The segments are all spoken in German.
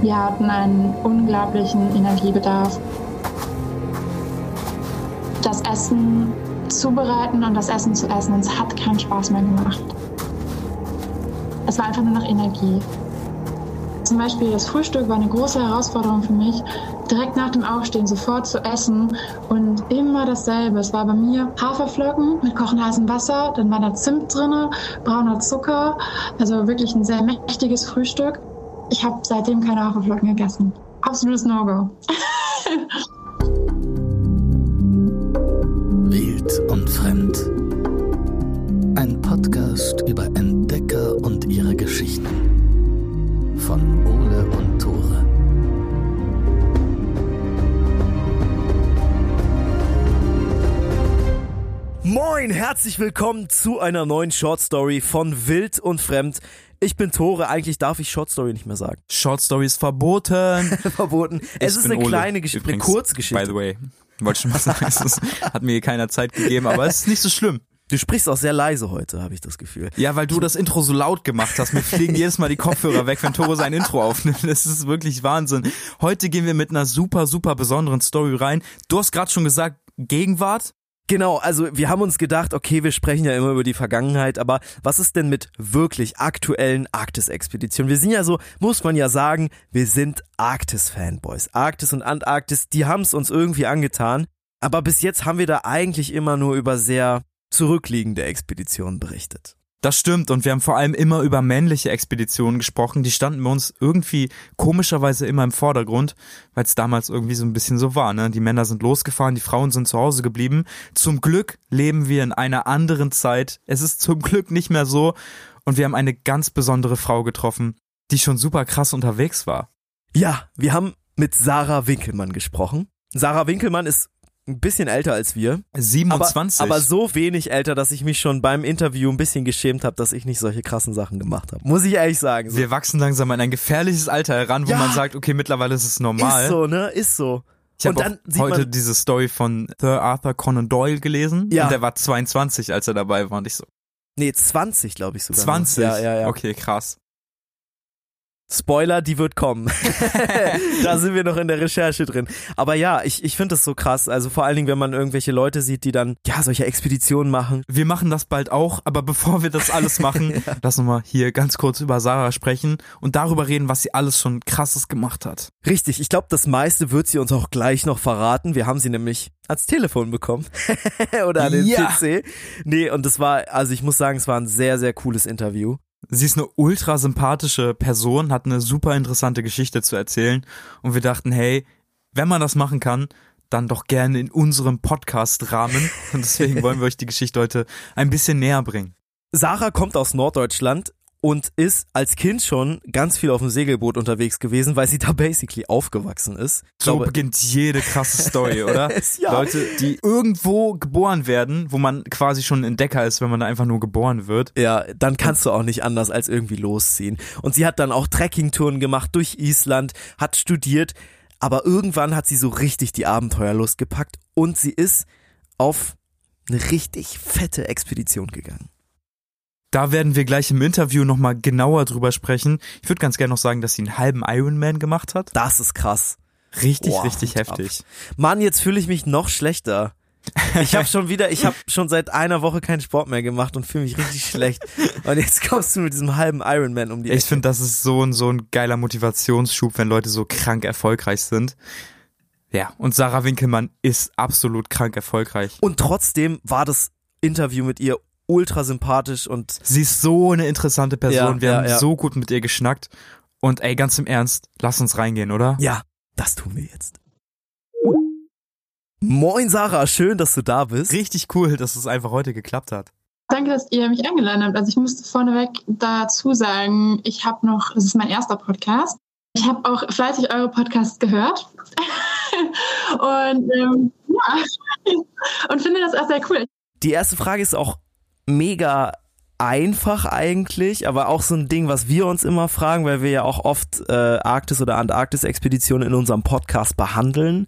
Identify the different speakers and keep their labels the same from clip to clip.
Speaker 1: Wir hatten einen unglaublichen Energiebedarf. Das Essen zubereiten und das Essen zu essen, es hat keinen Spaß mehr gemacht. Es war einfach nur noch Energie. Zum Beispiel das Frühstück war eine große Herausforderung für mich, direkt nach dem Aufstehen sofort zu essen und immer dasselbe. Es war bei mir Haferflocken mit kochend heißem Wasser, dann war da Zimt drin, brauner Zucker, also wirklich ein sehr mächtiges Frühstück. Ich habe seitdem keine Haferflocken gegessen. Absolutes No-Go.
Speaker 2: Wild und Fremd. Ein Podcast über Entdecker und ihre Geschichten. Von Ole und Tore.
Speaker 3: Moin, herzlich willkommen zu einer neuen Short Story von Wild und Fremd. Ich bin Tore, eigentlich darf ich Short Story nicht mehr sagen.
Speaker 4: Short Story ist verboten.
Speaker 3: Verboten. Es
Speaker 4: Ich
Speaker 3: ist eine
Speaker 4: Ole,
Speaker 3: kleine Geschichte, eine Kurzgeschichte.
Speaker 4: By the way. Wollte schon mal sagen, es hat mir keiner Zeit gegeben, aber es ist nicht so schlimm.
Speaker 3: Du sprichst auch sehr leise heute, habe ich das Gefühl.
Speaker 4: Ja, weil du das Intro so laut gemacht hast. Mir fliegen jedes Mal die Kopfhörer weg, wenn Tore sein Intro aufnimmt. Das ist wirklich Wahnsinn. Heute gehen wir mit einer super, super besonderen Story rein. Du hast gerade schon gesagt, Gegenwart.
Speaker 3: Genau, also wir haben uns gedacht, okay, wir sprechen ja immer über die Vergangenheit, aber was ist denn mit wirklich aktuellen Arktis-Expeditionen? Wir sind ja so, muss man ja sagen, wir sind Arktis-Fanboys. Arktis und Antarktis, die haben es uns irgendwie angetan, aber bis jetzt haben wir da eigentlich immer nur über sehr zurückliegende Expeditionen berichtet.
Speaker 4: Das stimmt und wir haben vor allem immer über männliche Expeditionen gesprochen. Die standen bei uns irgendwie komischerweise immer im Vordergrund, weil es damals irgendwie so ein bisschen so war. Ne? Die Männer sind losgefahren, die Frauen sind zu Hause geblieben. Zum Glück leben wir in einer anderen Zeit. Es ist zum Glück nicht mehr so und wir haben eine ganz besondere Frau getroffen, die schon super krass unterwegs war.
Speaker 3: Ja, wir haben mit Sarah Winkelmann gesprochen. Sarah Winkelmann ist ein bisschen älter als wir.
Speaker 4: 27.
Speaker 3: Aber, aber so wenig älter, dass ich mich schon beim Interview ein bisschen geschämt habe, dass ich nicht solche krassen Sachen gemacht habe. Muss ich ehrlich sagen. So.
Speaker 4: wir wachsen langsam in ein gefährliches Alter heran, wo
Speaker 3: Ja.
Speaker 4: man sagt, okay, mittlerweile ist es normal.
Speaker 3: Ist so, ne? Ist so.
Speaker 4: Ich habe heute diese Story von Sir Arthur Conan Doyle gelesen.
Speaker 3: Ja.
Speaker 4: Und der war 22, als er dabei war. Und ich so,
Speaker 3: Nee, 20, glaube ich sogar. noch.
Speaker 4: 20?
Speaker 3: Ja, ja, ja.
Speaker 4: Okay, krass.
Speaker 3: Spoiler, die wird kommen. da sind wir noch in der Recherche drin. Aber ja, ich, ich finde das so krass. Also vor allen Dingen, wenn man irgendwelche Leute sieht, die dann, ja, solche Expeditionen machen.
Speaker 4: Wir machen das bald auch, aber bevor wir das alles machen, lass uns mal hier ganz kurz über Sarah sprechen und darüber reden, was sie alles schon krasses gemacht hat.
Speaker 3: Richtig, ich glaube, das meiste wird sie uns auch gleich noch verraten. Wir haben sie nämlich ans Telefon bekommen. Oder an den
Speaker 4: Ja.
Speaker 3: PC. Nee, und das war, also ich muss sagen, es war ein sehr, sehr cooles Interview.
Speaker 4: Sie ist eine ultra sympathische Person, hat eine super interessante Geschichte zu erzählen und wir dachten, hey, wenn man das machen kann, dann doch gerne in unserem Podcast-Rahmen und deswegen wollen wir euch die Geschichte heute ein bisschen näher bringen.
Speaker 3: Sarah kommt aus Norddeutschland und ist als Kind schon ganz viel auf dem Segelboot unterwegs gewesen, weil sie da basically aufgewachsen ist. Ich
Speaker 4: So
Speaker 3: glaube,
Speaker 4: beginnt jede krasse Story, oder?
Speaker 3: Ja.
Speaker 4: Leute, die irgendwo geboren werden, wo man quasi schon ein Entdecker ist, wenn man da einfach nur geboren wird.
Speaker 3: Ja, dann kannst du auch nicht anders als irgendwie losziehen. Und sie hat dann auch Trekkingtouren gemacht durch Island, hat studiert, aber irgendwann hat sie so richtig die Abenteuerlust gepackt und sie ist auf eine richtig fette Expedition gegangen.
Speaker 4: Da werden wir gleich im Interview nochmal genauer drüber sprechen. Ich würde ganz gerne noch sagen, dass sie einen halben Ironman gemacht hat.
Speaker 3: Das ist krass.
Speaker 4: Richtig,
Speaker 3: Boah,
Speaker 4: richtig
Speaker 3: Hut ab.
Speaker 4: heftig.
Speaker 3: Mann, jetzt fühle ich mich noch schlechter. Ich habe schon wieder, ich habe schon seit einer Woche keinen Sport mehr gemacht und fühle mich richtig schlecht. Und jetzt kommst du mit diesem halben Ironman um die
Speaker 4: Ich
Speaker 3: Ecke.
Speaker 4: finde, das ist so ein, so ein geiler Motivationsschub, wenn Leute so krank erfolgreich sind. Ja, und Sarah Winkelmann ist absolut krank erfolgreich.
Speaker 3: Und trotzdem war das Interview mit ihr ultra sympathisch und
Speaker 4: Sie ist so eine interessante Person.
Speaker 3: Ja,
Speaker 4: wir
Speaker 3: ja,
Speaker 4: haben
Speaker 3: ja.
Speaker 4: so gut mit ihr geschnackt. Und ey, ganz im Ernst, lass uns reingehen, oder?
Speaker 3: Ja, das tun wir jetzt. Moin Sarah, schön, dass du da bist.
Speaker 4: Richtig cool, dass es einfach heute geklappt hat.
Speaker 1: Danke, dass ihr mich eingeladen habt. Also ich musste vorneweg dazu sagen, ich habe noch, das ist mein erster Podcast. Ich habe auch fleißig eure Podcasts gehört. und ähm, ja, und finde das auch sehr cool.
Speaker 3: Die erste Frage ist auch mega einfach eigentlich, aber auch so ein Ding, was wir uns immer fragen, weil wir ja auch oft äh, Arktis- oder Antarktis-Expeditionen in unserem Podcast behandeln.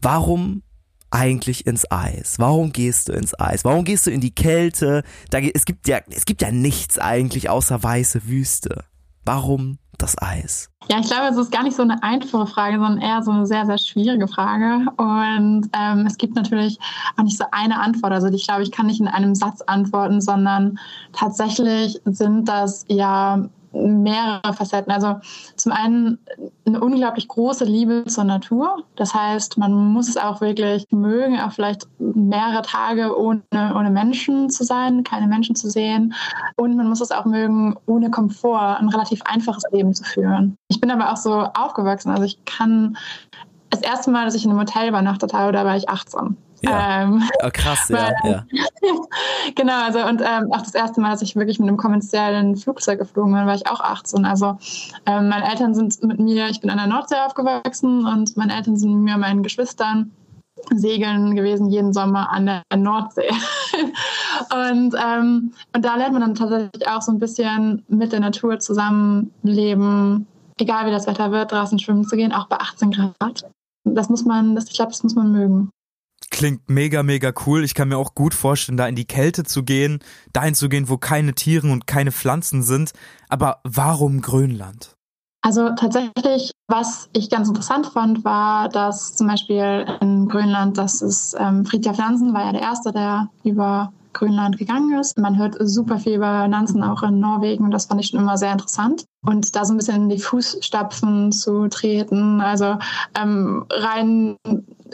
Speaker 3: Warum eigentlich ins Eis? Warum gehst du ins Eis? Warum gehst du in die Kälte? Da, es gibt ja, es gibt ja nichts eigentlich außer weiße Wüste. Warum das Eis?
Speaker 1: Ja, ich glaube, es ist gar nicht so eine einfache Frage, sondern eher so eine sehr, sehr schwierige Frage. Und ähm, es gibt natürlich auch nicht so eine Antwort. Also ich glaube, ich kann nicht in einem Satz antworten, sondern tatsächlich sind das ja mehrere Facetten. Also zum einen eine unglaublich große Liebe zur Natur. Das heißt, man muss es auch wirklich mögen, auch vielleicht mehrere Tage ohne, ohne Menschen zu sein, keine Menschen zu sehen. Und man muss es auch mögen, ohne Komfort ein relativ einfaches Leben zu führen. Ich bin aber auch so aufgewachsen. Also ich kann das erste Mal, dass ich in einem Hotel übernachtet habe, da war ich 18.
Speaker 3: Ja. Ähm, oh, krass, ja. Weil, ja.
Speaker 1: genau, also und ähm, auch das erste Mal, dass ich wirklich mit einem kommerziellen Flugzeug geflogen bin, war ich auch 18. Also ähm, meine Eltern sind mit mir, ich bin an der Nordsee aufgewachsen und meine Eltern sind mit mir und meinen Geschwistern segeln gewesen jeden Sommer an der Nordsee. und, ähm, und da lernt man dann tatsächlich auch so ein bisschen mit der Natur zusammenleben, egal wie das Wetter wird, draußen schwimmen zu gehen, auch bei 18 Grad. Das muss man, das, ich glaube, das muss man mögen
Speaker 4: klingt mega, mega cool. Ich kann mir auch gut vorstellen, da in die Kälte zu gehen, dahin zu gehen, wo keine Tiere und keine Pflanzen sind. Aber warum Grönland?
Speaker 1: Also tatsächlich, was ich ganz interessant fand, war, dass zum Beispiel in Grönland, das ist ähm, Fridtjof Nansen war ja der Erste, der über Grönland gegangen ist. Man hört super viel über Nansen auch in Norwegen. Das fand ich schon immer sehr interessant. Und da so ein bisschen in die Fußstapfen zu treten, also ähm, rein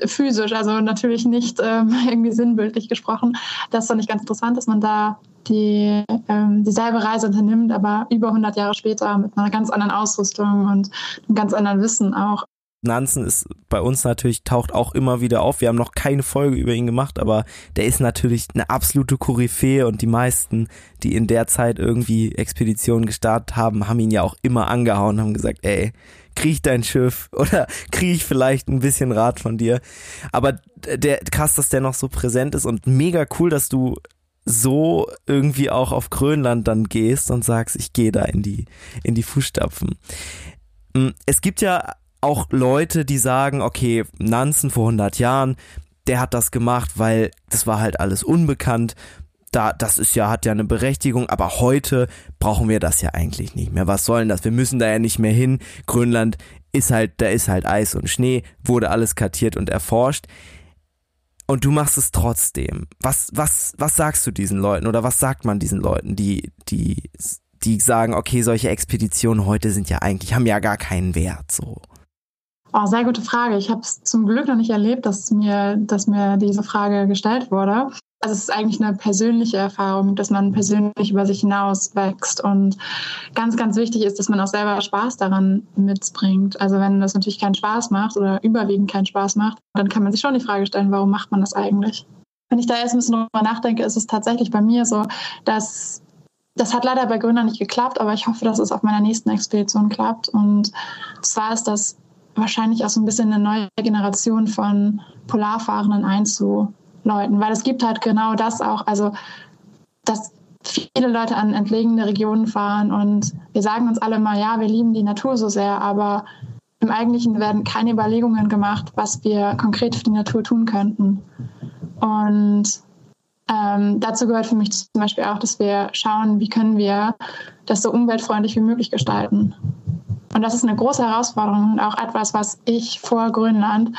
Speaker 1: physisch, also natürlich nicht ähm, irgendwie sinnbildlich gesprochen. Das fand ich ganz interessant, dass man da die ähm, dieselbe Reise unternimmt, aber über 100 Jahre später mit einer ganz anderen Ausrüstung und einem ganz anderen Wissen auch.
Speaker 3: Nansen ist bei uns natürlich, taucht auch immer wieder auf. Wir haben noch keine Folge über ihn gemacht, aber der ist natürlich eine absolute Koryphäe und die meisten, die in der Zeit irgendwie Expeditionen gestartet haben, haben ihn ja auch immer angehauen, haben gesagt, ey, krieg dein Schiff oder krieg ich vielleicht ein bisschen Rat von dir. Aber der krass, dass der noch so präsent ist und mega cool, dass du so irgendwie auch auf Grönland dann gehst und sagst, ich gehe da in die in die Fußstapfen. Hm, es gibt ja auch Leute, die sagen, okay, Nansen vor 100 Jahren, der hat das gemacht, weil das war halt alles unbekannt. Da, das ist ja, hat ja eine Berechtigung, aber heute brauchen wir das ja eigentlich nicht mehr. Was soll denn das? Wir müssen da ja nicht mehr hin. Grönland ist halt, da ist halt Eis und Schnee, wurde alles kartiert und erforscht. Und du machst es trotzdem. Was, was, was sagst du diesen Leuten oder was sagt man diesen Leuten, die, die, die sagen, okay, solche Expeditionen heute sind ja eigentlich, haben ja gar keinen Wert, so.
Speaker 1: Oh, sehr gute Frage. Ich habe es zum Glück noch nicht erlebt, dass mir, dass mir diese Frage gestellt wurde. Also es ist eigentlich eine persönliche Erfahrung, dass man persönlich über sich hinaus wächst. Und ganz, ganz wichtig ist, dass man auch selber Spaß daran mitbringt. Also wenn das natürlich keinen Spaß macht oder überwiegend keinen Spaß macht, dann kann man sich schon die Frage stellen, warum macht man das eigentlich? Wenn ich da erst ein bisschen drüber nachdenke, ist es tatsächlich bei mir so, dass das hat leider bei Gründer nicht geklappt, aber ich hoffe, dass es auf meiner nächsten Expedition klappt. Und zwar ist das wahrscheinlich auch so ein bisschen eine neue Generation von Polarfahrenden einzuläuten, weil es gibt halt genau das auch, also dass viele Leute an entlegene Regionen fahren und wir sagen uns alle mal, ja, wir lieben die Natur so sehr, aber im Eigentlichen werden keine Überlegungen gemacht, was wir konkret für die Natur tun könnten. Und ähm, dazu gehört für mich zum Beispiel auch, dass wir schauen, wie können wir das so umweltfreundlich wie möglich gestalten. Und das ist eine große Herausforderung und auch etwas, was ich vor Grönland,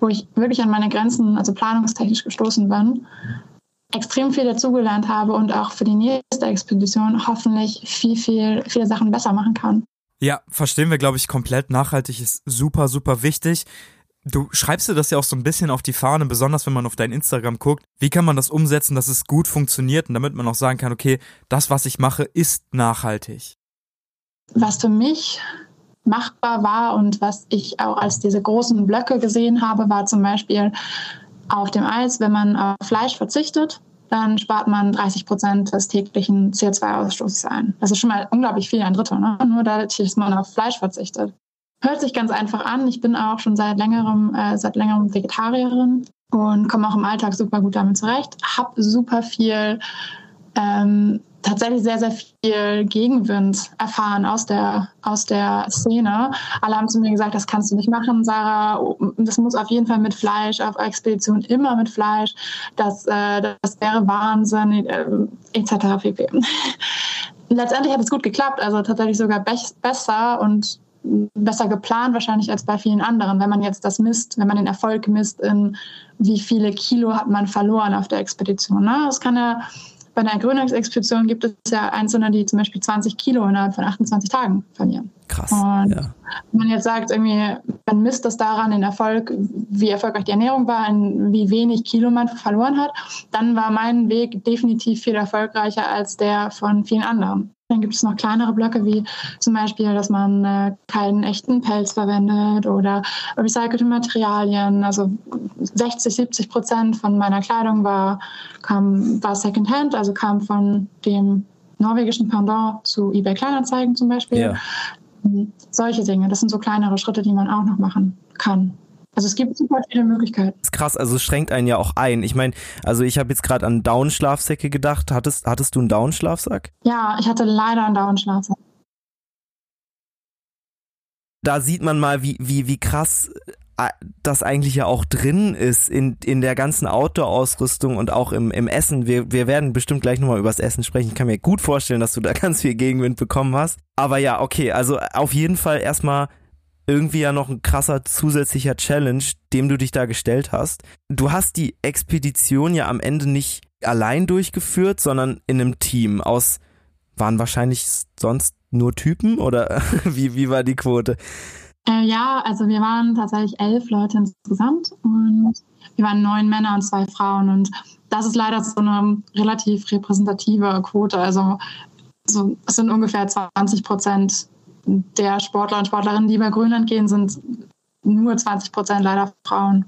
Speaker 1: wo ich wirklich an meine Grenzen, also planungstechnisch gestoßen bin, extrem viel dazugelernt habe und auch für die nächste Expedition hoffentlich viel, viel, viele Sachen besser machen kann.
Speaker 4: Ja, verstehen wir, glaube ich, komplett. Nachhaltig ist super, super wichtig. Du schreibst dir das ja auch so ein bisschen auf die Fahne, besonders wenn man auf dein Instagram guckt. Wie kann man das umsetzen, dass es gut funktioniert und damit man auch sagen kann, okay, das, was ich mache, ist nachhaltig?
Speaker 1: Was für mich machbar war und was ich auch als diese großen Blöcke gesehen habe, war zum Beispiel auf dem Eis, wenn man auf Fleisch verzichtet, dann spart man 30 Prozent des täglichen CO2-Ausstoßes ein. Das ist schon mal unglaublich viel, ein Drittel, ne? nur dadurch, dass man auf Fleisch verzichtet. Hört sich ganz einfach an. Ich bin auch schon seit längerem, äh, seit längerem Vegetarierin und komme auch im Alltag super gut damit zurecht. Hab super viel ähm, tatsächlich sehr, sehr viel Gegenwind erfahren aus der, aus der Szene. Alle haben zu mir gesagt, das kannst du nicht machen, Sarah. Das muss auf jeden Fall mit Fleisch, auf Expedition immer mit Fleisch. Das, äh, das wäre Wahnsinn, äh, etc. pp. letztendlich hat es gut geklappt, also tatsächlich sogar be besser und besser geplant wahrscheinlich als bei vielen anderen. Wenn man jetzt das misst, wenn man den Erfolg misst, in wie viele Kilo hat man verloren auf der Expedition. Ne? Das kann ja bei einer Grönlandsexpedition gibt es ja Einzelne, die zum Beispiel 20 Kilo innerhalb von 28 Tagen verlieren.
Speaker 3: Krass.
Speaker 1: Und
Speaker 3: ja.
Speaker 1: wenn man jetzt sagt, irgendwie, man misst das daran, den Erfolg, wie erfolgreich die Ernährung war, in wie wenig Kilo man verloren hat, dann war mein Weg definitiv viel erfolgreicher als der von vielen anderen. Dann gibt es noch kleinere Blöcke, wie zum Beispiel, dass man äh, keinen echten Pelz verwendet oder recycelte Materialien. Also 60, 70 Prozent von meiner Kleidung war, kam, war Secondhand, also kam von dem norwegischen Pendant zu eBay Kleinanzeigen zum Beispiel.
Speaker 3: Ja.
Speaker 1: Solche Dinge, das sind so kleinere Schritte, die man auch noch machen kann. Also es gibt super viele Möglichkeiten.
Speaker 3: ist krass, also es schränkt einen ja auch ein. Ich meine, also ich habe jetzt gerade an Down-Schlafsäcke gedacht. Hattest, hattest du einen Down-Schlafsack?
Speaker 1: Ja, ich hatte leider einen Down-Schlafsack.
Speaker 3: Da sieht man mal, wie, wie, wie krass äh, das eigentlich ja auch drin ist in, in der ganzen Outdoor-Ausrüstung und auch im, im Essen. Wir, wir werden bestimmt gleich nochmal übers Essen sprechen. Ich kann mir gut vorstellen, dass du da ganz viel Gegenwind bekommen hast. Aber ja, okay, also auf jeden Fall erstmal irgendwie ja noch ein krasser zusätzlicher Challenge, dem du dich da gestellt hast. Du hast die Expedition ja am Ende nicht allein durchgeführt, sondern in einem Team aus, waren wahrscheinlich sonst nur Typen oder wie, wie war die Quote?
Speaker 1: Äh, ja, also wir waren tatsächlich elf Leute insgesamt und wir waren neun Männer und zwei Frauen und das ist leider so eine relativ repräsentative Quote. Also so, es sind ungefähr 20 Prozent der Sportler und Sportlerinnen, die bei Grönland gehen, sind nur 20 Prozent leider Frauen.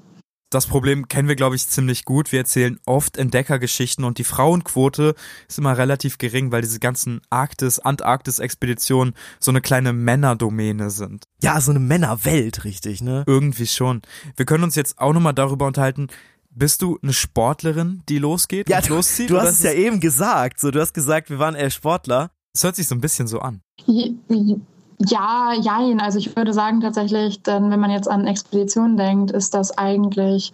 Speaker 4: Das Problem kennen wir, glaube ich, ziemlich gut. Wir erzählen oft Entdeckergeschichten und die Frauenquote ist immer relativ gering, weil diese ganzen Arktis-, Antarktis-Expeditionen so eine kleine Männerdomäne sind.
Speaker 3: Ja, so eine Männerwelt, richtig, ne?
Speaker 4: Irgendwie schon. Wir können uns jetzt auch nochmal darüber unterhalten, bist du eine Sportlerin, die losgeht
Speaker 3: Ja,
Speaker 4: und
Speaker 3: du,
Speaker 4: loszieht?
Speaker 3: du hast es ja eben gesagt. So, du hast gesagt, wir waren eher Sportler.
Speaker 4: Es hört sich so ein bisschen so an.
Speaker 1: Ja, jein. Also ich würde sagen tatsächlich, denn wenn man jetzt an Expeditionen denkt, ist das eigentlich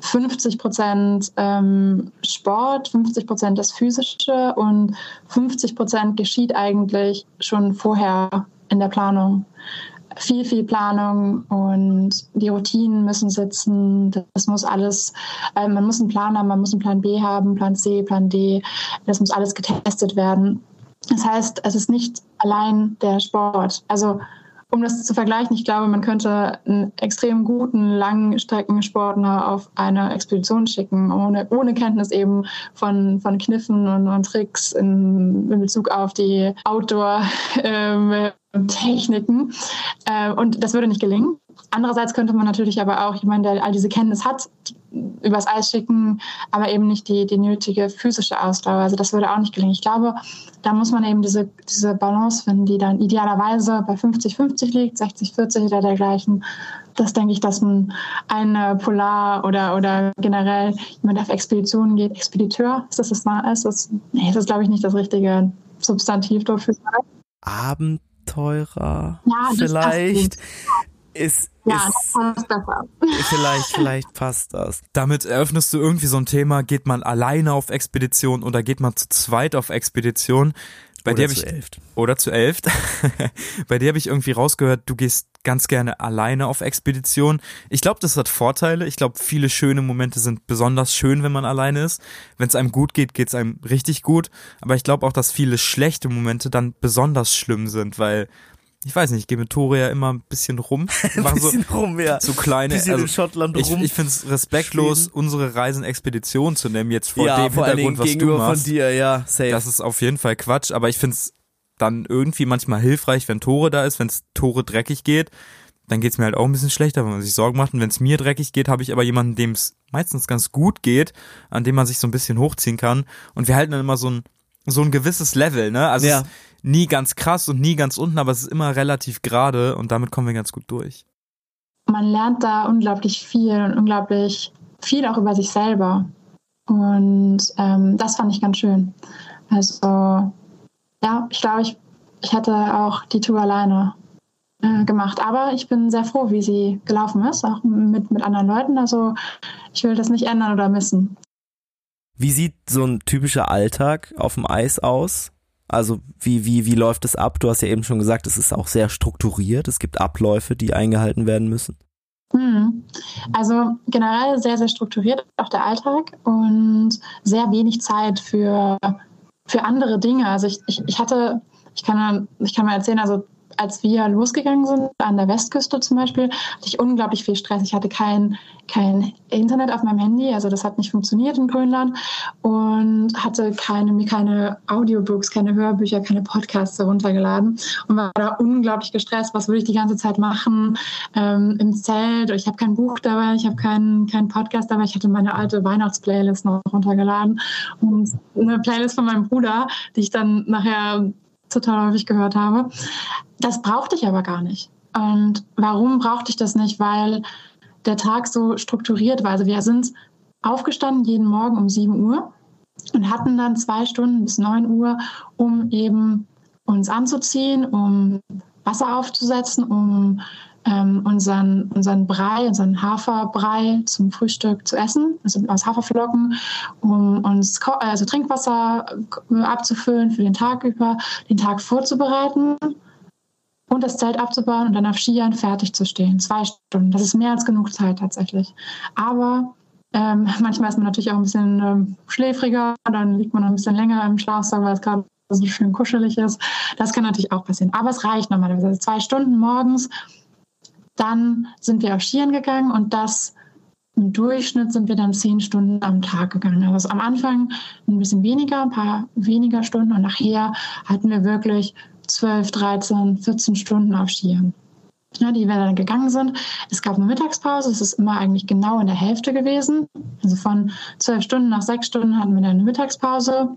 Speaker 1: 50 Prozent ähm, Sport, 50 Prozent das Physische und 50 Prozent geschieht eigentlich schon vorher in der Planung. Viel, viel Planung und die Routinen müssen sitzen. Das muss alles, äh, man muss einen Plan haben, man muss einen Plan B haben, Plan C, Plan D. Das muss alles getestet werden. Das heißt, es ist nicht allein der Sport. Also um das zu vergleichen, ich glaube, man könnte einen extrem guten Langstreckensportler auf eine Expedition schicken, ohne, ohne Kenntnis eben von, von Kniffen und, und Tricks in, in Bezug auf die Outdoor-Techniken. äh, und das würde nicht gelingen. Andererseits könnte man natürlich aber auch jemanden, der all diese Kenntnis hat, übers Eis schicken, aber eben nicht die, die nötige physische Ausdauer. Also das würde auch nicht gelingen. Ich glaube, da muss man eben diese, diese Balance finden, die dann idealerweise bei 50-50 liegt, 60-40 oder dergleichen. Das denke ich, dass man ein Polar oder, oder generell jemand auf Expeditionen geht. Expediteur, ist das das? Ist das, nee, das ist, glaube ich, nicht das richtige Substantiv dafür.
Speaker 3: Abenteurer.
Speaker 1: Ja, das
Speaker 3: vielleicht. Ist,
Speaker 1: Ja,
Speaker 3: ist,
Speaker 1: das passt besser.
Speaker 3: vielleicht, vielleicht passt das.
Speaker 4: Damit eröffnest du irgendwie so ein Thema, geht man alleine auf Expedition oder geht man zu zweit auf Expedition? Bei
Speaker 3: Oder
Speaker 4: dir habe
Speaker 3: zu
Speaker 4: ich
Speaker 3: elft.
Speaker 4: oder zu elft. Bei dir habe ich irgendwie rausgehört, du gehst ganz gerne alleine auf Expedition. Ich glaube, das hat Vorteile. Ich glaube, viele schöne Momente sind besonders schön, wenn man alleine ist. Wenn es einem gut geht, geht es einem richtig gut. Aber ich glaube auch, dass viele schlechte Momente dann besonders schlimm sind, weil ich weiß nicht, ich gehe mit Tore ja immer ein bisschen rum.
Speaker 3: Ein
Speaker 4: Mach so,
Speaker 3: bisschen rum, ja.
Speaker 4: so kleine,
Speaker 3: bisschen
Speaker 4: also
Speaker 3: in Schottland
Speaker 4: ich,
Speaker 3: rum.
Speaker 4: ich finde es respektlos, unsere Reisen Expedition zu nennen, jetzt vor
Speaker 3: ja,
Speaker 4: dem
Speaker 3: vor
Speaker 4: Hintergrund, was du
Speaker 3: gegenüber
Speaker 4: machst.
Speaker 3: von dir, ja, safe.
Speaker 4: Das ist auf jeden Fall Quatsch, aber ich finde es dann irgendwie manchmal hilfreich, wenn Tore da ist, wenn es Tore dreckig geht. Dann geht's mir halt auch ein bisschen schlechter, wenn man sich Sorgen macht. Und wenn es mir dreckig geht, habe ich aber jemanden, dem es meistens ganz gut geht, an dem man sich so ein bisschen hochziehen kann. Und wir halten dann immer so ein, so ein gewisses Level, ne? Also
Speaker 3: Ja.
Speaker 4: es ist nie ganz krass und nie ganz unten, aber es ist immer relativ gerade und damit kommen wir ganz gut durch.
Speaker 1: man lernt da unglaublich viel und unglaublich viel auch über sich selber. Und ähm, das fand ich ganz schön. Also ja, ich glaube, ich, ich hätte auch die Tour alleine äh, gemacht. Aber ich bin sehr froh, wie sie gelaufen ist, auch mit, mit anderen Leuten. Also ich will das nicht ändern oder missen.
Speaker 3: Wie sieht so ein typischer Alltag auf dem Eis aus? Also wie, wie, wie läuft es ab? Du hast ja eben schon gesagt, es ist auch sehr strukturiert. Es gibt Abläufe, die eingehalten werden müssen.
Speaker 1: Hm. Also generell sehr, sehr strukturiert auch der Alltag und sehr wenig Zeit für, für andere Dinge. Also ich, ich, ich hatte, ich kann, ich kann mal erzählen, also als wir losgegangen sind, an der Westküste zum Beispiel, hatte ich unglaublich viel Stress. Ich hatte kein, kein Internet auf meinem Handy, also das hat nicht funktioniert in Grönland und hatte keine, keine Audiobooks, keine Hörbücher, keine Podcasts heruntergeladen und war da unglaublich gestresst. Was würde ich die ganze Zeit machen ähm, im Zelt? Ich habe kein Buch dabei, ich habe keinen kein Podcast dabei. Ich hatte meine alte Weihnachtsplaylist noch runtergeladen und eine Playlist von meinem Bruder, die ich dann nachher total häufig gehört habe. Das brauchte ich aber gar nicht. Und warum brauchte ich das nicht? Weil der Tag so strukturiert war. Also wir sind aufgestanden jeden Morgen um 7 Uhr und hatten dann zwei Stunden bis 9 Uhr, um eben uns anzuziehen, um Wasser aufzusetzen, um ähm, unseren, unseren Brei, unseren Haferbrei zum Frühstück zu essen, also aus Haferflocken, um uns also Trinkwasser abzufüllen für den Tag über, den Tag vorzubereiten und das Zelt abzubauen und dann auf Skiern fertig zu stehen. Zwei Stunden. Das ist mehr als genug Zeit tatsächlich. Aber ähm, manchmal ist man natürlich auch ein bisschen ähm, schläfriger, dann liegt man noch ein bisschen länger im Schlafsack, weil es gerade so schön kuschelig ist. Das kann natürlich auch passieren. Aber es reicht normalerweise. Also zwei Stunden morgens dann sind wir auf Skiern gegangen und das im Durchschnitt sind wir dann zehn Stunden am Tag gegangen. Also am Anfang ein bisschen weniger, ein paar weniger Stunden und nachher hatten wir wirklich 12, 13, 14 Stunden auf Skiern. Ja, die wir dann gegangen sind. Es gab eine Mittagspause, es ist immer eigentlich genau in der Hälfte gewesen. Also von zwölf Stunden nach sechs Stunden hatten wir dann eine Mittagspause.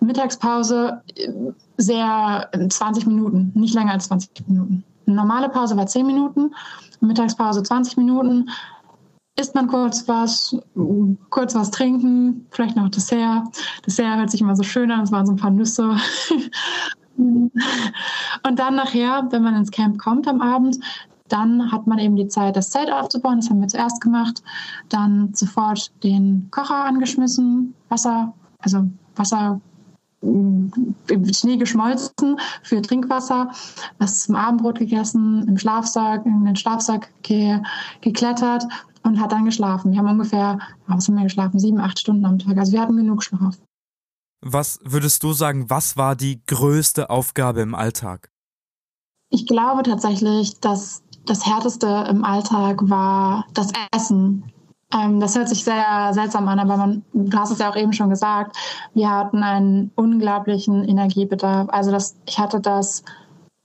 Speaker 1: Mittagspause äh, sehr 20 Minuten, nicht länger als 20 Minuten. Eine normale Pause war 10 Minuten, Mittagspause 20 Minuten. Isst man kurz was, kurz was trinken, vielleicht noch Dessert. Dessert hört sich immer so schön an, es waren so ein paar Nüsse. Und dann nachher, wenn man ins Camp kommt am Abend, dann hat man eben die Zeit, das Zelt aufzubauen. Das haben wir zuerst gemacht. Dann sofort den Kocher angeschmissen, Wasser, also Wasser im Schnee geschmolzen für Trinkwasser, was zum Abendbrot gegessen, im Schlafsack, in den Schlafsack ge geklettert und hat dann geschlafen. Wir haben ungefähr, was haben wir geschlafen? Sieben, acht Stunden am Tag. Also wir hatten genug Schlaf.
Speaker 4: Was würdest du sagen, was war die größte Aufgabe im Alltag?
Speaker 1: Ich glaube tatsächlich, dass das Härteste im Alltag war das Essen. Ähm, das hört sich sehr seltsam an, aber man, du hast es ja auch eben schon gesagt, wir hatten einen unglaublichen Energiebedarf. Also das, ich hatte das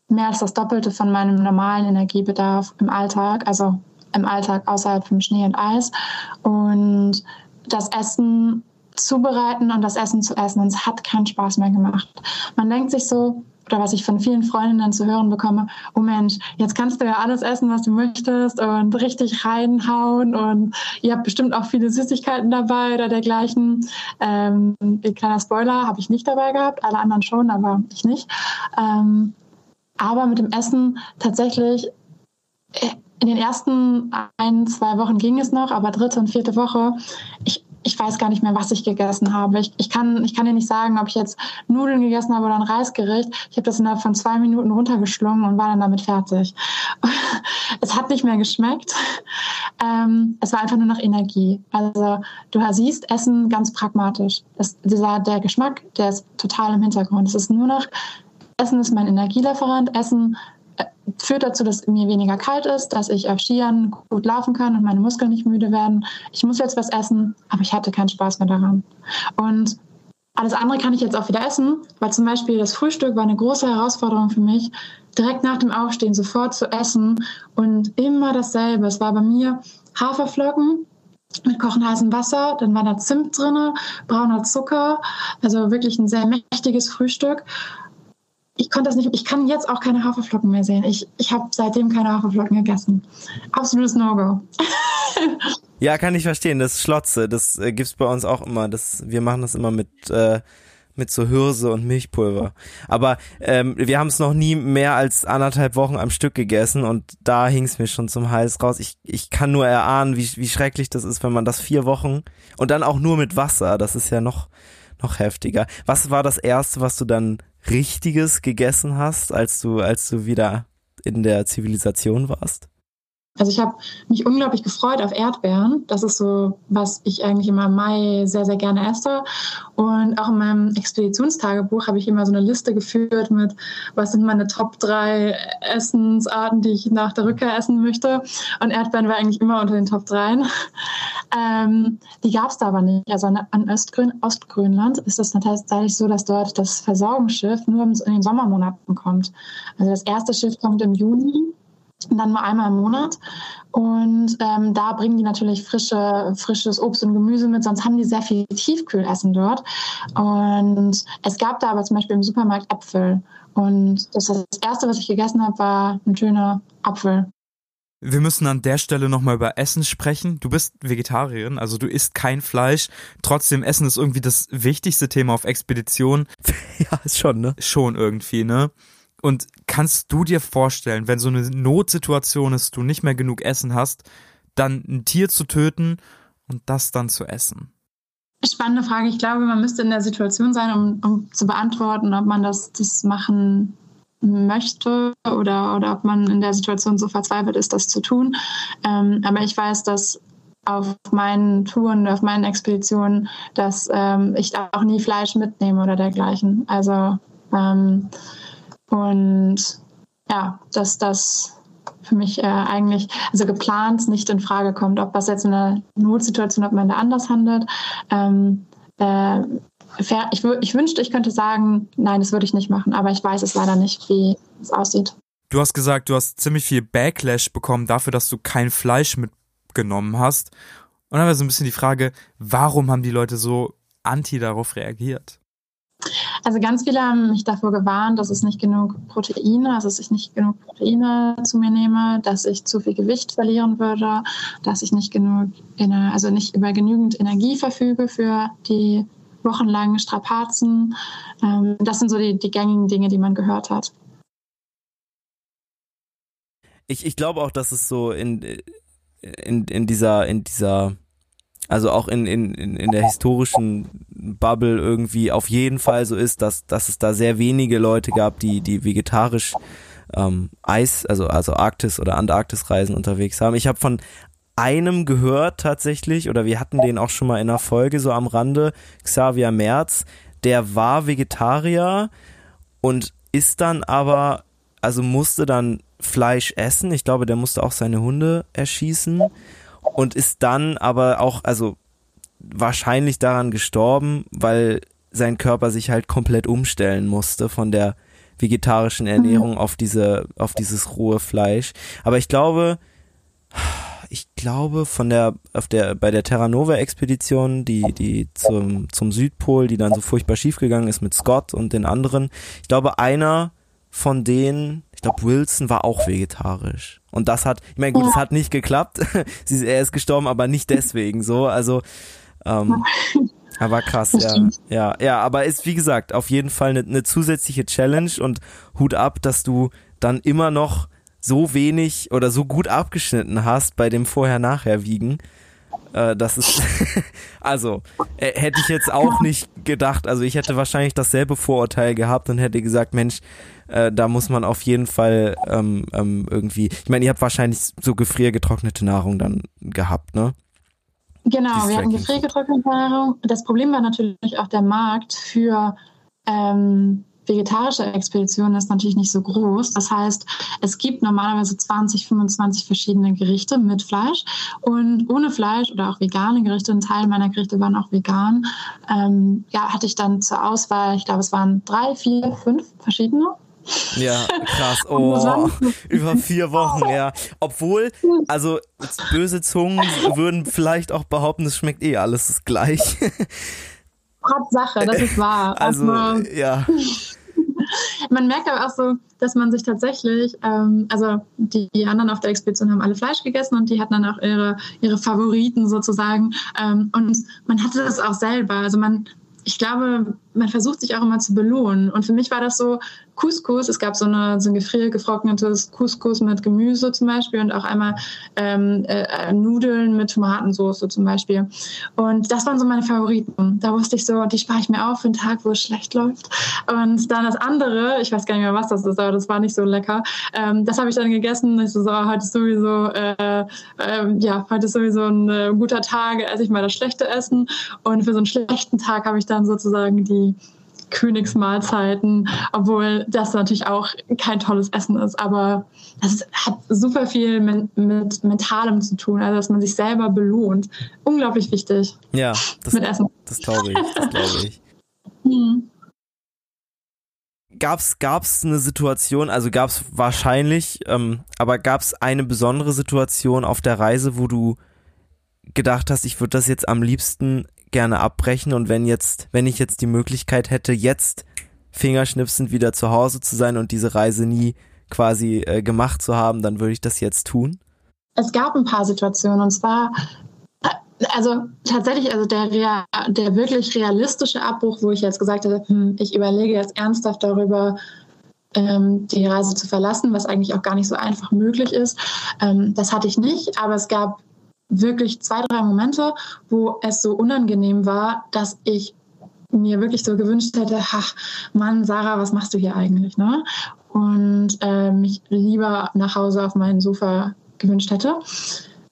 Speaker 1: mehr als das Doppelte von meinem normalen Energiebedarf im Alltag, also im Alltag außerhalb vom Schnee und Eis. Und das Essen zubereiten und das Essen zu essen, und es hat keinen Spaß mehr gemacht. Man denkt sich so, oder was ich von vielen Freundinnen zu hören bekomme, oh Mensch, jetzt kannst du ja alles essen, was du möchtest und richtig reinhauen und ihr habt bestimmt auch viele Süßigkeiten dabei oder dergleichen. Ähm, kleiner Spoiler, habe ich nicht dabei gehabt, alle anderen schon, aber ich nicht. Ähm, aber mit dem Essen tatsächlich äh, in den ersten ein, zwei Wochen ging es noch, aber dritte und vierte Woche, ich ich weiß gar nicht mehr, was ich gegessen habe. Ich, ich, kann, ich kann dir nicht sagen, ob ich jetzt Nudeln gegessen habe oder ein Reisgericht. Ich habe das innerhalb von zwei Minuten runtergeschlungen und war dann damit fertig. es hat nicht mehr geschmeckt. Ähm, es war einfach nur noch Energie. Also du siehst Essen ganz pragmatisch. Das, dieser, der Geschmack, der ist total im Hintergrund. Es ist nur noch, Essen ist mein Energielieferant. Essen führt dazu, dass mir weniger kalt ist, dass ich auf Skiern gut laufen kann und meine Muskeln nicht müde werden. Ich muss jetzt was essen, aber ich hatte keinen Spaß mehr daran. Und alles andere kann ich jetzt auch wieder essen, weil zum Beispiel das Frühstück war eine große Herausforderung für mich, direkt nach dem Aufstehen sofort zu essen und immer dasselbe. Es war bei mir Haferflocken mit kochend heißem Wasser, dann war da Zimt drin, brauner Zucker, also wirklich ein sehr mächtiges Frühstück ich konnte das nicht, ich kann jetzt auch keine Haferflocken mehr sehen. Ich, ich habe seitdem keine Haferflocken gegessen. Absolutes No-Go.
Speaker 3: ja, kann ich verstehen. Das Schlotze, das äh, gibt's bei uns auch immer. Das, wir machen das immer mit, äh, mit so Hirse und Milchpulver. Aber ähm, wir haben es noch nie mehr als anderthalb Wochen am Stück gegessen und da hing es mir schon zum Hals raus. Ich, ich kann nur erahnen, wie, wie schrecklich das ist, wenn man das vier Wochen und dann auch nur mit Wasser. Das ist ja noch, noch heftiger. Was war das Erste, was du dann Richtiges gegessen hast, als du, als du wieder in der Zivilisation warst?
Speaker 1: Also ich habe mich unglaublich gefreut auf Erdbeeren. Das ist so, was ich eigentlich immer im Mai sehr, sehr gerne esse. Und auch in meinem Expeditionstagebuch habe ich immer so eine Liste geführt mit, was sind meine Top drei Essensarten, die ich nach der Rückkehr essen möchte. Und Erdbeeren war eigentlich immer unter den Top dreien. Ähm, die gab es da aber nicht. Also an, Ostgrön, Ostgrönland ist das tatsächlich so, dass dort das Versorgungsschiff nur in den Sommermonaten kommt. Also das erste Schiff kommt im Juni dann nur einmal im Monat. Und ähm, da bringen die natürlich frische, frisches Obst und Gemüse mit, sonst haben die sehr viel Tiefkühlessen dort. Und es gab da aber zum Beispiel im Supermarkt Äpfel. Und das, das erste, was ich gegessen habe, war ein schöner Apfel.
Speaker 4: Wir müssen an der Stelle nochmal über Essen sprechen. Du bist Vegetarierin, also du isst kein Fleisch. Trotzdem, Essen ist irgendwie das wichtigste Thema auf Expedition.
Speaker 3: ja, ist schon, ne?
Speaker 4: Schon irgendwie, ne? Und kannst du dir vorstellen, wenn so eine Notsituation ist, du nicht mehr genug Essen hast, dann ein Tier zu töten und das dann zu essen?
Speaker 1: Spannende Frage. Ich glaube, man müsste in der Situation sein, um, um zu beantworten, ob man das, das machen möchte oder, oder ob man in der Situation so verzweifelt ist, das zu tun. Ähm, aber ich weiß, dass auf meinen Touren, auf meinen Expeditionen, dass ähm, ich auch nie Fleisch mitnehme oder dergleichen. Also ähm, und ja, dass das für mich äh, eigentlich, also geplant nicht in Frage kommt, ob das jetzt in einer Notsituation, ob man da anders handelt. Ähm, äh, ich, ich wünschte, ich könnte sagen, nein, das würde ich nicht machen, aber ich weiß es leider nicht, wie es aussieht.
Speaker 4: Du hast gesagt, du hast ziemlich viel Backlash bekommen dafür, dass du kein Fleisch mitgenommen hast. Und dann wir so ein bisschen die Frage, warum haben die Leute so anti darauf reagiert?
Speaker 1: Also ganz viele haben mich davor gewarnt, dass es nicht genug Proteine, also dass ich nicht genug Proteine zu mir nehme, dass ich zu viel Gewicht verlieren würde, dass ich nicht genug, also nicht über genügend Energie verfüge für die wochenlangen Strapazen. Ähm, das sind so die, die gängigen Dinge, die man gehört hat.
Speaker 3: Ich, ich glaube auch, dass es so in, in, in dieser, in dieser also auch in, in, in der historischen Bubble irgendwie auf jeden Fall so ist, dass, dass es da sehr wenige Leute gab, die, die vegetarisch ähm, Eis, also, also Arktis oder Antarktisreisen unterwegs haben. Ich habe von einem gehört tatsächlich, oder wir hatten den auch schon mal in einer Folge so am Rande, Xavier Merz, der war Vegetarier und ist dann aber, also musste dann Fleisch essen. Ich glaube, der musste auch seine Hunde erschießen und ist dann aber auch, also wahrscheinlich daran gestorben, weil sein Körper sich halt komplett umstellen musste von der vegetarischen Ernährung mhm. auf diese, auf dieses rohe Fleisch. Aber ich glaube, ich glaube von der, auf der, bei der Terra Nova Expedition, die, die zum, zum Südpol, die dann so furchtbar schiefgegangen ist mit Scott und den anderen, ich glaube einer von denen, glaube Wilson war auch vegetarisch. Und das hat, ich meine, gut, es hat nicht geklappt. Sie, er ist gestorben, aber nicht deswegen so. Also, ähm, aber krass, ja. Ja, ja, aber ist, wie gesagt, auf jeden Fall eine, eine zusätzliche Challenge und Hut ab, dass du dann immer noch so wenig oder so gut abgeschnitten hast bei dem Vorher-Nachher-Wiegen. Äh, das ist, also, äh, hätte ich jetzt auch nicht gedacht. Also ich hätte wahrscheinlich dasselbe Vorurteil gehabt und hätte gesagt, Mensch, äh, da muss man auf jeden Fall ähm, ähm, irgendwie, ich meine, ihr habt wahrscheinlich so gefriergetrocknete Nahrung dann gehabt, ne?
Speaker 1: Genau, wir hatten gefriergetrocknete Nahrung. Das Problem war natürlich auch der Markt für ähm, vegetarische Expeditionen ist natürlich nicht so groß. Das heißt, es gibt normalerweise 20, 25 verschiedene Gerichte mit Fleisch und ohne Fleisch oder auch vegane Gerichte. Ein Teil meiner Gerichte waren auch vegan. Ähm, ja, hatte ich dann zur Auswahl, ich glaube, es waren drei, vier, fünf verschiedene.
Speaker 3: Ja, krass. Oh, über vier Wochen, ja. Obwohl, also böse Zungen würden vielleicht auch behaupten, es schmeckt eh alles gleich.
Speaker 1: Sache, das ist wahr.
Speaker 3: Also, also ja.
Speaker 1: man merkt aber auch so, dass man sich tatsächlich, ähm, also die, die, anderen auf der Expedition haben alle Fleisch gegessen und die hatten dann auch ihre, ihre Favoriten sozusagen. Ähm, und man hatte das auch selber. Also man, ich glaube, man versucht sich auch immer zu belohnen. Und für mich war das so Couscous. Es gab so, eine, so ein gefriergetrocknetes Couscous mit Gemüse zum Beispiel und auch einmal ähm, äh, Nudeln mit Tomatensauce zum Beispiel. Und das waren so meine Favoriten. Da wusste ich so, die spare ich mir auf für einen Tag, wo es schlecht läuft. Und dann das andere, ich weiß gar nicht mehr, was das ist, aber das war nicht so lecker. Ähm, das habe ich dann gegessen. Ich so, so heute ist sowieso, äh, äh, ja, heute ist sowieso ein äh, guter Tag, esse ich mal das schlechte Essen. Und für so einen schlechten Tag habe ich dann sozusagen die Königsmahlzeiten, obwohl das natürlich auch kein tolles Essen ist. Aber das hat super viel mit, mit Mentalem zu tun, also dass man sich selber belohnt. Unglaublich wichtig.
Speaker 3: Ja, das,
Speaker 1: mit Essen.
Speaker 3: das glaube ich. Das glaube ich. Hm. Gab's gab's eine Situation, also gab's wahrscheinlich, ähm, aber gab's eine besondere Situation auf der Reise, wo du gedacht hast, ich würde das jetzt am liebsten gerne abbrechen und wenn jetzt, wenn ich jetzt die Möglichkeit hätte, jetzt fingerschnipsend wieder zu Hause zu sein und diese Reise nie quasi äh, gemacht zu haben, dann würde ich das jetzt tun?
Speaker 1: Es gab ein paar Situationen und zwar also tatsächlich, also der, Real, der wirklich realistische Abbruch, wo ich jetzt gesagt habe, hm, ich überlege jetzt ernsthaft darüber, ähm, die Reise zu verlassen, was eigentlich auch gar nicht so einfach möglich ist, ähm, das hatte ich nicht. Aber es gab wirklich zwei, drei Momente, wo es so unangenehm war, dass ich mir wirklich so gewünscht hätte, ach Mann, Sarah, was machst du hier eigentlich? Ne? Und äh, mich lieber nach Hause auf meinen Sofa gewünscht hätte.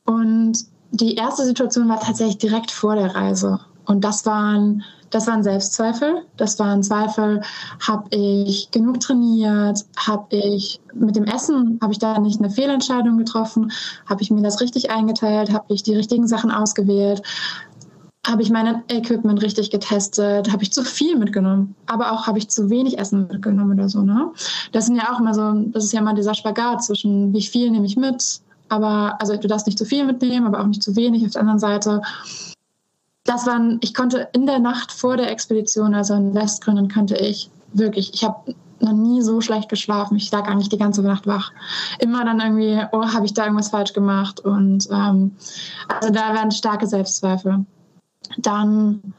Speaker 1: Und die erste Situation war tatsächlich direkt vor der Reise. Und das waren das waren Selbstzweifel. Das waren Zweifel, habe ich genug trainiert? Habe ich mit dem Essen, habe ich da nicht eine Fehlentscheidung getroffen? Habe ich mir das richtig eingeteilt? Habe ich die richtigen Sachen ausgewählt? Habe ich mein Equipment richtig getestet? Habe ich zu viel mitgenommen? Aber auch habe ich zu wenig Essen mitgenommen oder so, ne? Das sind ja auch immer so, das ist ja immer dieser Spagat zwischen, wie viel nehme ich mit? Aber, also du darfst nicht zu viel mitnehmen, aber auch nicht zu wenig auf der anderen Seite das waren, ich konnte in der Nacht vor der Expedition, also in Westgründen, konnte ich wirklich, ich habe noch nie so schlecht geschlafen. Ich lag eigentlich die ganze Nacht wach. Immer dann irgendwie, oh, habe ich da irgendwas falsch gemacht? Und ähm, also da waren starke Selbstzweifel. Dann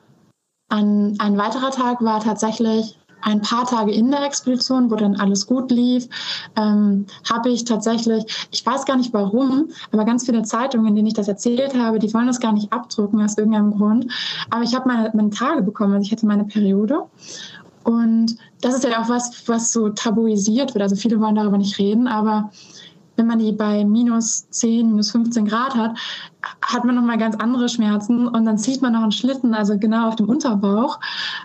Speaker 1: ein, ein weiterer Tag war tatsächlich ein paar Tage in der Expedition, wo dann alles gut lief, ähm, habe ich tatsächlich, ich weiß gar nicht warum, aber ganz viele Zeitungen, in denen ich das erzählt habe, die wollen das gar nicht abdrucken aus irgendeinem Grund. Aber ich habe meine, meine Tage bekommen, also ich hatte meine Periode. Und das ist ja auch was, was so tabuisiert wird. Also viele wollen darüber nicht reden, aber wenn man die bei minus 10, minus 15 Grad hat, hat man nochmal ganz andere Schmerzen und dann zieht man noch einen Schlitten, also genau auf dem Unterbauch.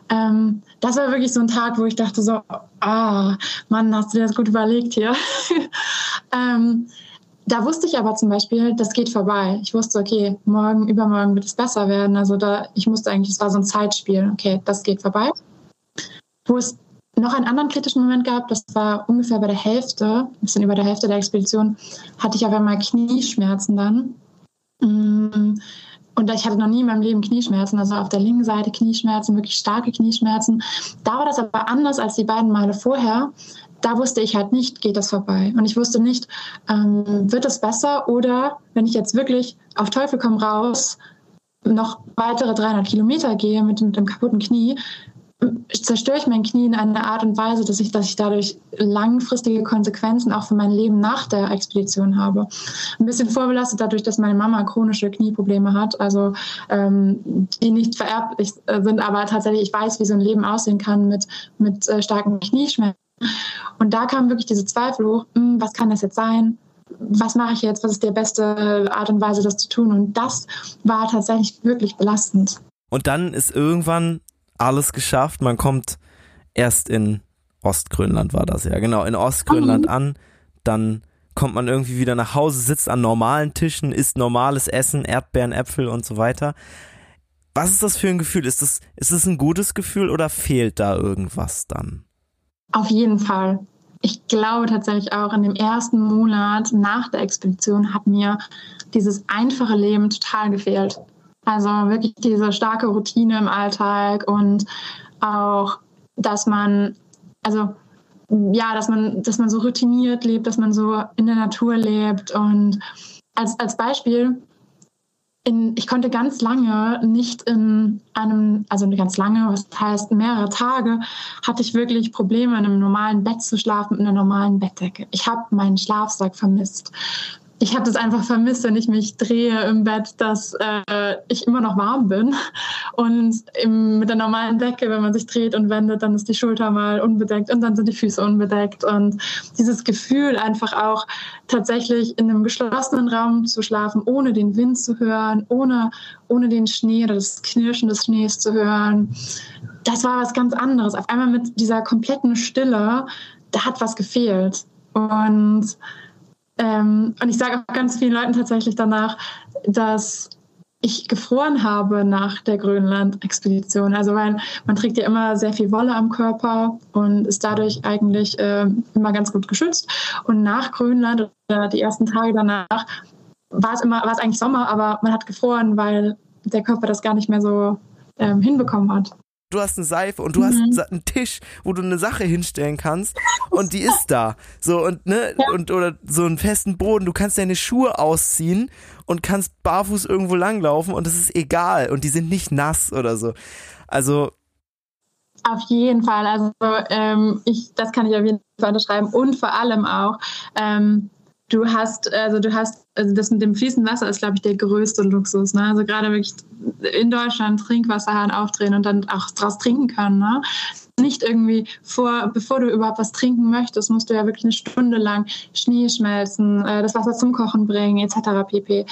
Speaker 1: Ähm, das war wirklich so ein Tag, wo ich dachte so, ah, Mann, hast du dir das gut überlegt hier. ähm, da wusste ich aber zum Beispiel, das geht vorbei. Ich wusste, okay, morgen, übermorgen wird es besser werden. Also da, ich musste eigentlich, es war so ein Zeitspiel. Okay, das geht vorbei. Wo es noch einen anderen kritischen Moment gab, das war ungefähr bei der Hälfte, ein bisschen über der Hälfte der Expedition, hatte ich auf einmal Knieschmerzen dann. Mm, und ich hatte noch nie in meinem Leben Knieschmerzen, also auf der linken Seite Knieschmerzen, wirklich starke Knieschmerzen. Da war das aber anders als die beiden Male vorher. Da wusste ich halt nicht, geht das vorbei. Und ich wusste nicht, ähm, wird es besser oder wenn ich jetzt wirklich auf Teufel komm raus noch weitere 300 Kilometer gehe mit, mit dem kaputten Knie, zerstöre ich mein Knie in einer Art und Weise, dass ich, dass ich dadurch langfristige Konsequenzen auch für mein Leben nach der Expedition habe. Ein bisschen vorbelastet dadurch, dass meine Mama chronische Knieprobleme hat, also ähm, die nicht vererblich äh, sind, aber tatsächlich ich weiß, wie so ein Leben aussehen kann mit, mit äh, starken Knieschmerzen. Und da kamen wirklich diese Zweifel hoch, hm, was kann das jetzt sein? was mache ich jetzt, was ist die beste Art und Weise, das zu tun. Und das war tatsächlich wirklich belastend.
Speaker 3: Und dann ist irgendwann alles geschafft. Man kommt erst in Ostgrönland war das ja, genau, in Ostgrönland mhm. an, dann kommt man irgendwie wieder nach Hause, sitzt an normalen Tischen, isst normales Essen, Erdbeeren, Äpfel und so weiter. Was ist das für ein Gefühl? Ist das, ist das ein gutes Gefühl oder fehlt da irgendwas dann?
Speaker 1: Auf jeden Fall. Ich glaube tatsächlich auch, in dem ersten Monat nach der Expedition hat mir dieses einfache Leben total gefehlt. Also wirklich diese starke Routine im Alltag und auch, dass man, also ja, dass man, dass man so routiniert lebt, dass man so in der Natur lebt. Und als, als Beispiel, in, ich konnte ganz lange nicht in einem, also ganz lange, was heißt mehrere Tage, hatte ich wirklich Probleme, in einem normalen Bett zu schlafen, in einer normalen Bettdecke. Ich habe meinen Schlafsack vermisst ich habe das einfach vermisst, wenn ich mich drehe im Bett, dass äh, ich immer noch warm bin. Und im, mit der normalen Decke, wenn man sich dreht und wendet, dann ist die Schulter mal unbedeckt und dann sind die Füße unbedeckt. Und dieses Gefühl, einfach auch tatsächlich in einem geschlossenen Raum zu schlafen, ohne den Wind zu hören, ohne, ohne den Schnee oder das Knirschen des Schnees zu hören, das war was ganz anderes. Auf einmal mit dieser kompletten Stille, da hat was gefehlt. Und ähm, und ich sage auch ganz vielen Leuten tatsächlich danach, dass ich gefroren habe nach der Grönland-Expedition. Also weil man trägt ja immer sehr viel Wolle am Körper und ist dadurch eigentlich äh, immer ganz gut geschützt. Und nach Grönland oder die ersten Tage danach war es immer, war es eigentlich Sommer, aber man hat gefroren, weil der Körper das gar nicht mehr so ähm, hinbekommen hat
Speaker 3: du hast eine Seife und du mhm. hast einen Tisch, wo du eine Sache hinstellen kannst und die ist da. So und ne ja. und oder so einen festen Boden, du kannst deine Schuhe ausziehen und kannst barfuß irgendwo langlaufen und es ist egal und die sind nicht nass oder so. Also
Speaker 1: auf jeden Fall. Also ähm, ich, das kann ich auf jeden Fall unterschreiben und vor allem auch ähm, du hast, also du hast, also das mit dem fließenden Wasser ist, glaube ich, der größte Luxus. Ne? Also gerade wirklich in Deutschland Trinkwasserhahn aufdrehen und dann auch draus trinken können. Ne? Nicht irgendwie vor, bevor du überhaupt was trinken möchtest, musst du ja wirklich eine Stunde lang Schnee schmelzen, äh, das Wasser zum Kochen bringen, etc. pp.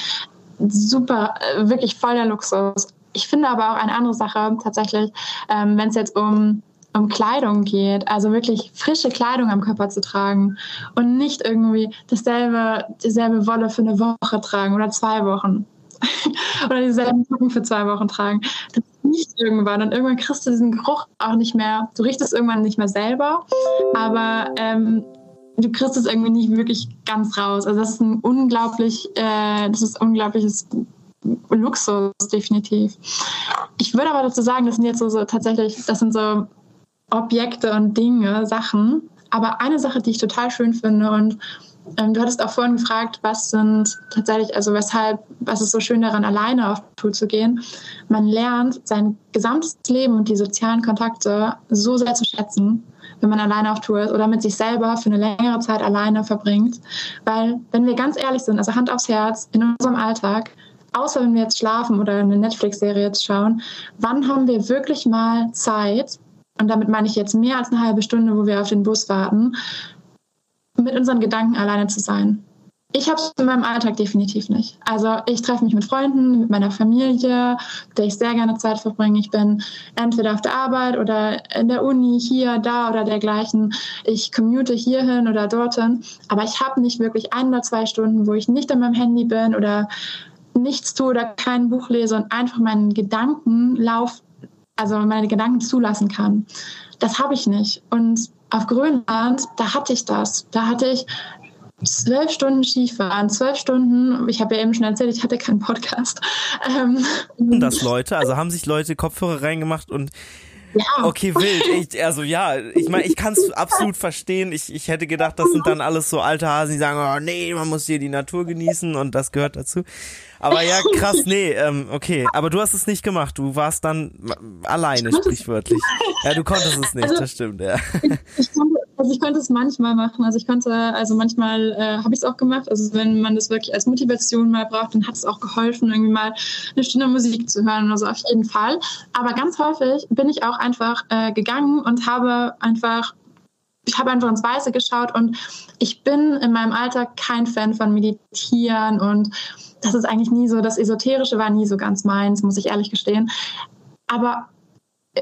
Speaker 1: Super, äh, wirklich voll der Luxus. Ich finde aber auch eine andere Sache tatsächlich, ähm, wenn es jetzt um um Kleidung geht, also wirklich frische Kleidung am Körper zu tragen und nicht irgendwie dasselbe, dieselbe Wolle für eine Woche tragen oder zwei Wochen oder dieselben Socken für zwei Wochen tragen. Das nicht irgendwann und irgendwann kriegst du diesen Geruch auch nicht mehr, du riechst es irgendwann nicht mehr selber, aber ähm, du kriegst es irgendwie nicht wirklich ganz raus. Also das ist ein unglaublich, äh, das ist unglaubliches Luxus, definitiv. Ich würde aber dazu sagen, das sind jetzt so, so tatsächlich, das sind so Objekte und Dinge, Sachen. Aber eine Sache, die ich total schön finde und ähm, du hattest auch vorhin gefragt, was sind tatsächlich, also weshalb, was ist so schön daran, alleine auf Tour zu gehen. Man lernt sein gesamtes Leben und die sozialen Kontakte so sehr zu schätzen, wenn man alleine auf Tour ist oder mit sich selber für eine längere Zeit alleine verbringt. Weil, wenn wir ganz ehrlich sind, also Hand aufs Herz, in unserem Alltag, außer wenn wir jetzt schlafen oder eine Netflix-Serie jetzt schauen, wann haben wir wirklich mal Zeit, und damit meine ich jetzt mehr als eine halbe Stunde, wo wir auf den Bus warten, mit unseren Gedanken alleine zu sein. Ich habe es in meinem Alltag definitiv nicht. Also ich treffe mich mit Freunden, mit meiner Familie, mit der ich sehr gerne Zeit verbringe. Ich bin entweder auf der Arbeit oder in der Uni, hier, da oder dergleichen. Ich commute hierhin oder dorthin. Aber ich habe nicht wirklich ein oder zwei Stunden, wo ich nicht an meinem Handy bin oder nichts tue oder kein Buch lese und einfach meinen Gedankenlauf also meine Gedanken zulassen kann. Das habe ich nicht. Und auf Grönland, da hatte ich das. Da hatte ich zwölf Stunden Skifahren, zwölf Stunden, ich habe ja eben schon erzählt, ich hatte keinen Podcast.
Speaker 3: Ähm, das Leute, also haben sich Leute Kopfhörer reingemacht und ja. Okay, wild. Ich, also ja, ich meine, ich kann es absolut verstehen. Ich, ich hätte gedacht, das sind dann alles so alte Hasen, die sagen, oh nee, man muss hier die Natur genießen und das gehört dazu. Aber ja, krass, nee, ähm, okay. Aber du hast es nicht gemacht. Du warst dann alleine, sprichwörtlich. Ja, du konntest es nicht, also, das stimmt, ja.
Speaker 1: Ich, ich konnte, also ich konnte es manchmal machen. Also ich konnte, also manchmal äh, habe ich es auch gemacht. Also wenn man das wirklich als Motivation mal braucht, dann hat es auch geholfen, irgendwie mal eine Stunde Musik zu hören oder so, auf jeden Fall. Aber ganz häufig bin ich auch einfach äh, gegangen und habe einfach ich habe einfach ins Weiße geschaut und ich bin in meinem Alltag kein Fan von Meditieren und das ist eigentlich nie so, das Esoterische war nie so ganz meins, muss ich ehrlich gestehen. Aber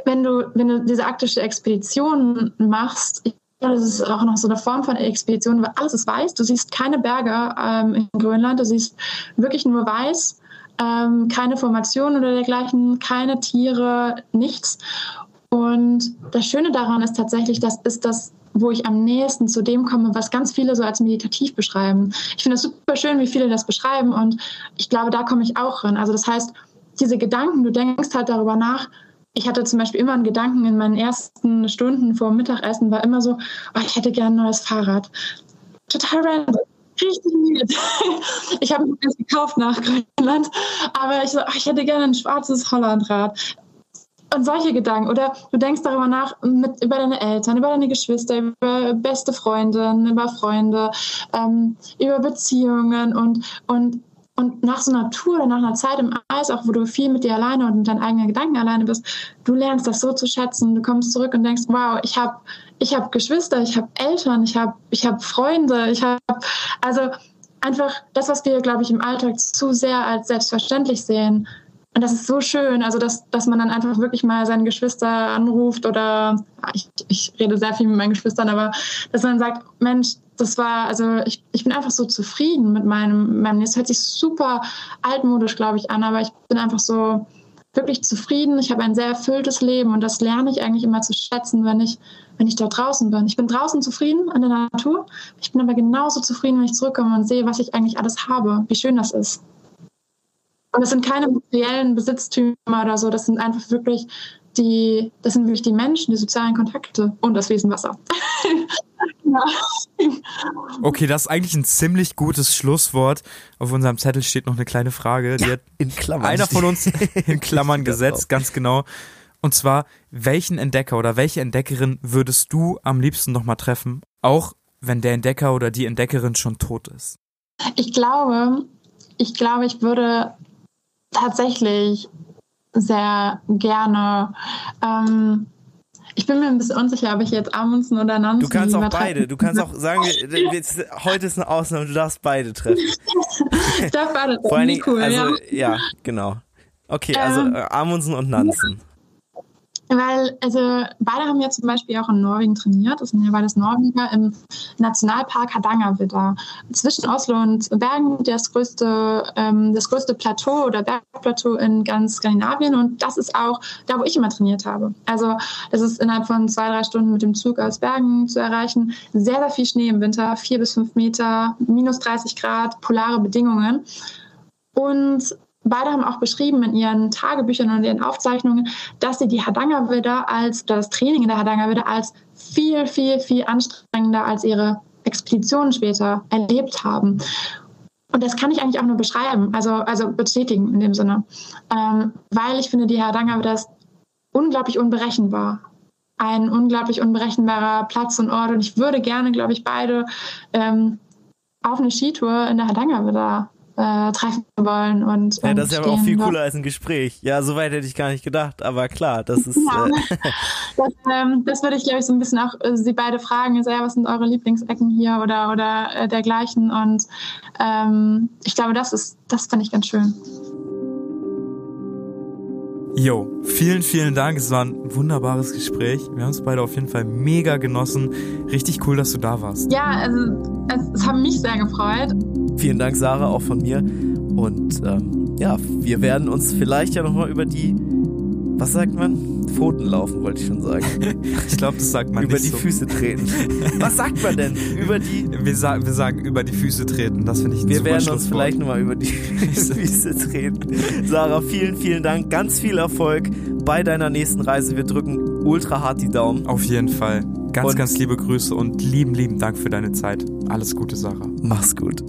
Speaker 1: wenn du, wenn du diese arktische Expedition machst, ich das ist auch noch so eine Form von Expedition, weil alles ist weiß. Du siehst keine Berge ähm, in Grönland, du siehst wirklich nur weiß, ähm, keine Formation oder dergleichen, keine Tiere, nichts. Und das Schöne daran ist tatsächlich, das ist das wo ich am nächsten zu dem komme, was ganz viele so als meditativ beschreiben. Ich finde es super schön, wie viele das beschreiben und ich glaube, da komme ich auch hin. Also das heißt, diese Gedanken, du denkst halt darüber nach. Ich hatte zum Beispiel immer einen Gedanken in meinen ersten Stunden vor dem Mittagessen, war immer so, oh, ich hätte gerne ein neues Fahrrad. Total random. richtig weird. Ich habe es gekauft nach Grönland, aber ich so, ach, ich hätte gerne ein schwarzes Hollandrad. Und solche Gedanken. Oder du denkst darüber nach, mit, über deine Eltern, über deine Geschwister, über beste Freundinnen, über Freunde, ähm, über Beziehungen und, und und nach so einer Tour oder nach einer Zeit im Eis, auch wo du viel mit dir alleine und mit deinen eigenen Gedanken alleine bist, du lernst das so zu schätzen. Du kommst zurück und denkst, wow, ich habe ich hab Geschwister, ich habe Eltern, ich habe ich hab Freunde, ich habe also einfach das, was wir, glaube ich, im Alltag zu sehr als selbstverständlich sehen, und das ist so schön, also dass, dass man dann einfach wirklich mal seine Geschwister anruft oder ich, ich rede sehr viel mit meinen Geschwistern, aber dass man sagt, Mensch, das war, also ich, ich bin einfach so zufrieden mit meinem, meinem Es hört sich super altmodisch, glaube ich, an, aber ich bin einfach so wirklich zufrieden. Ich habe ein sehr erfülltes Leben und das lerne ich eigentlich immer zu schätzen, wenn ich, wenn ich da draußen bin. Ich bin draußen zufrieden an der Natur. Ich bin aber genauso zufrieden, wenn ich zurückkomme und sehe, was ich eigentlich alles habe, wie schön das ist. Und das sind keine materiellen Besitztümer oder so, das sind einfach wirklich die, das sind wirklich die Menschen, die sozialen Kontakte und das Wesen Wasser.
Speaker 4: ja. Okay, das ist eigentlich ein ziemlich gutes Schlusswort. Auf unserem Zettel steht noch eine kleine Frage. Die hat in Klammern. Einer von uns in Klammern gesetzt, ganz genau. Und zwar, welchen Entdecker oder welche Entdeckerin würdest du am liebsten nochmal treffen? Auch wenn der Entdecker oder die Entdeckerin schon tot ist.
Speaker 1: Ich glaube, ich glaube, ich würde tatsächlich sehr gerne. Ähm, ich bin mir ein bisschen unsicher, ob ich jetzt Amundsen oder Nansen
Speaker 3: Du kannst auch beide. Du kannst auch sagen, wir, heute ist eine Ausnahme, du darfst beide treffen.
Speaker 1: ich darf beide treffen.
Speaker 3: Vor allen Dingen, cool, also, ja. ja. genau. Okay, also ähm, äh, Amundsen und Nansen.
Speaker 1: Weil, also beide haben ja zum Beispiel auch in Norwegen trainiert. Das sind ja beides Norweger im Nationalpark Hardangervidda. Zwischen Oslo und Bergen das größte, ähm, das größte Plateau oder Bergplateau in ganz Skandinavien. Und das ist auch da, wo ich immer trainiert habe. Also das ist innerhalb von zwei, drei Stunden mit dem Zug aus Bergen zu erreichen. Sehr, sehr viel Schnee im Winter, vier bis fünf Meter, minus 30 Grad, polare Bedingungen. Und Beide haben auch beschrieben in ihren Tagebüchern und ihren Aufzeichnungen, dass sie die Hardangerwilder als, das Training in der Hardangerwilder als viel, viel, viel anstrengender als ihre Expeditionen später erlebt haben. Und das kann ich eigentlich auch nur beschreiben, also, also bestätigen in dem Sinne. Ähm, weil ich finde, die Hardangerwilder ist unglaublich unberechenbar. Ein unglaublich unberechenbarer Platz und Ort. Und ich würde gerne, glaube ich, beide ähm, auf eine Skitour in der Hardangerwilder äh, treffen wollen. Und,
Speaker 3: ja, das ist aber auch viel cooler als ein Gespräch. Ja, so weit hätte ich gar nicht gedacht, aber klar, das ist. Ja. Äh
Speaker 1: das, ähm, das, würde ich, glaube ich, so ein bisschen auch äh, Sie beide fragen. Also, ja, was sind eure Lieblingsecken hier oder, oder äh, dergleichen? Und ähm, ich glaube, das ist, das fand ich ganz schön.
Speaker 4: Jo, vielen, vielen Dank. Es war ein wunderbares Gespräch. Wir haben es beide auf jeden Fall mega genossen. Richtig cool, dass du da warst.
Speaker 1: Ja, also es, es hat mich sehr gefreut.
Speaker 3: Vielen Dank, Sarah, auch von mir. Und ähm, ja, wir werden uns vielleicht ja nochmal über die, was sagt man? Pfoten laufen, wollte ich schon sagen.
Speaker 4: ich glaube, das sagt man
Speaker 3: Über
Speaker 4: nicht
Speaker 3: die
Speaker 4: so.
Speaker 3: Füße treten. Was sagt man denn? Über die.
Speaker 4: Wir, sa wir sagen über die Füße treten. Das finde ich ein
Speaker 3: Wir werden uns vielleicht nochmal über die Füße treten. Sarah, vielen, vielen Dank. Ganz viel Erfolg bei deiner nächsten Reise. Wir drücken ultra hart die Daumen.
Speaker 4: Auf jeden Fall. Ganz, und ganz liebe Grüße und lieben, lieben Dank für deine Zeit. Alles Gute, Sarah.
Speaker 3: Mach's gut.